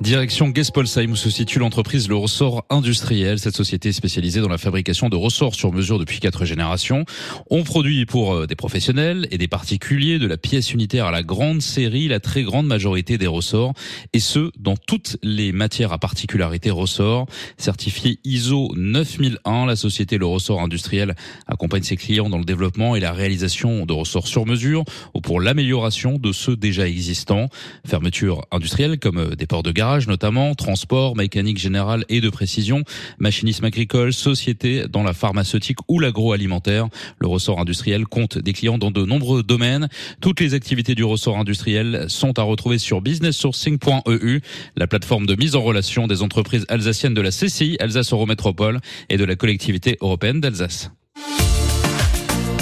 Direction Gespolsheim où se situe l'entreprise Le Ressort Industriel. Cette société spécialisée dans la fabrication de ressorts sur mesure depuis quatre générations. On produit pour euh, des professionnels et des particuliers de la pièce unitaire à la grande série, la très grande majorité des ressorts et ce dans toutes les matières à particularité ressort. Certifié ISO 9001, la société Le Ressort Industriel accompagne ses clients dans le développement et la réalisation de ressorts sur mesure ou pour l'amélioration de ceux déjà existants. Fermeture industrielle comme euh, des ports de gare notamment, transport, mécanique générale et de précision, machinisme agricole, société dans la pharmaceutique ou l'agroalimentaire. Le ressort industriel compte des clients dans de nombreux domaines. Toutes les activités du ressort industriel sont à retrouver sur businesssourcing.eu, la plateforme de mise en relation des entreprises alsaciennes de la CCI Alsace Eurométropole et de la collectivité européenne d'Alsace.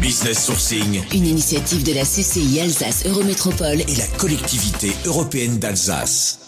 Business Sourcing, une initiative de la CCI Alsace Eurométropole et la collectivité européenne d'Alsace.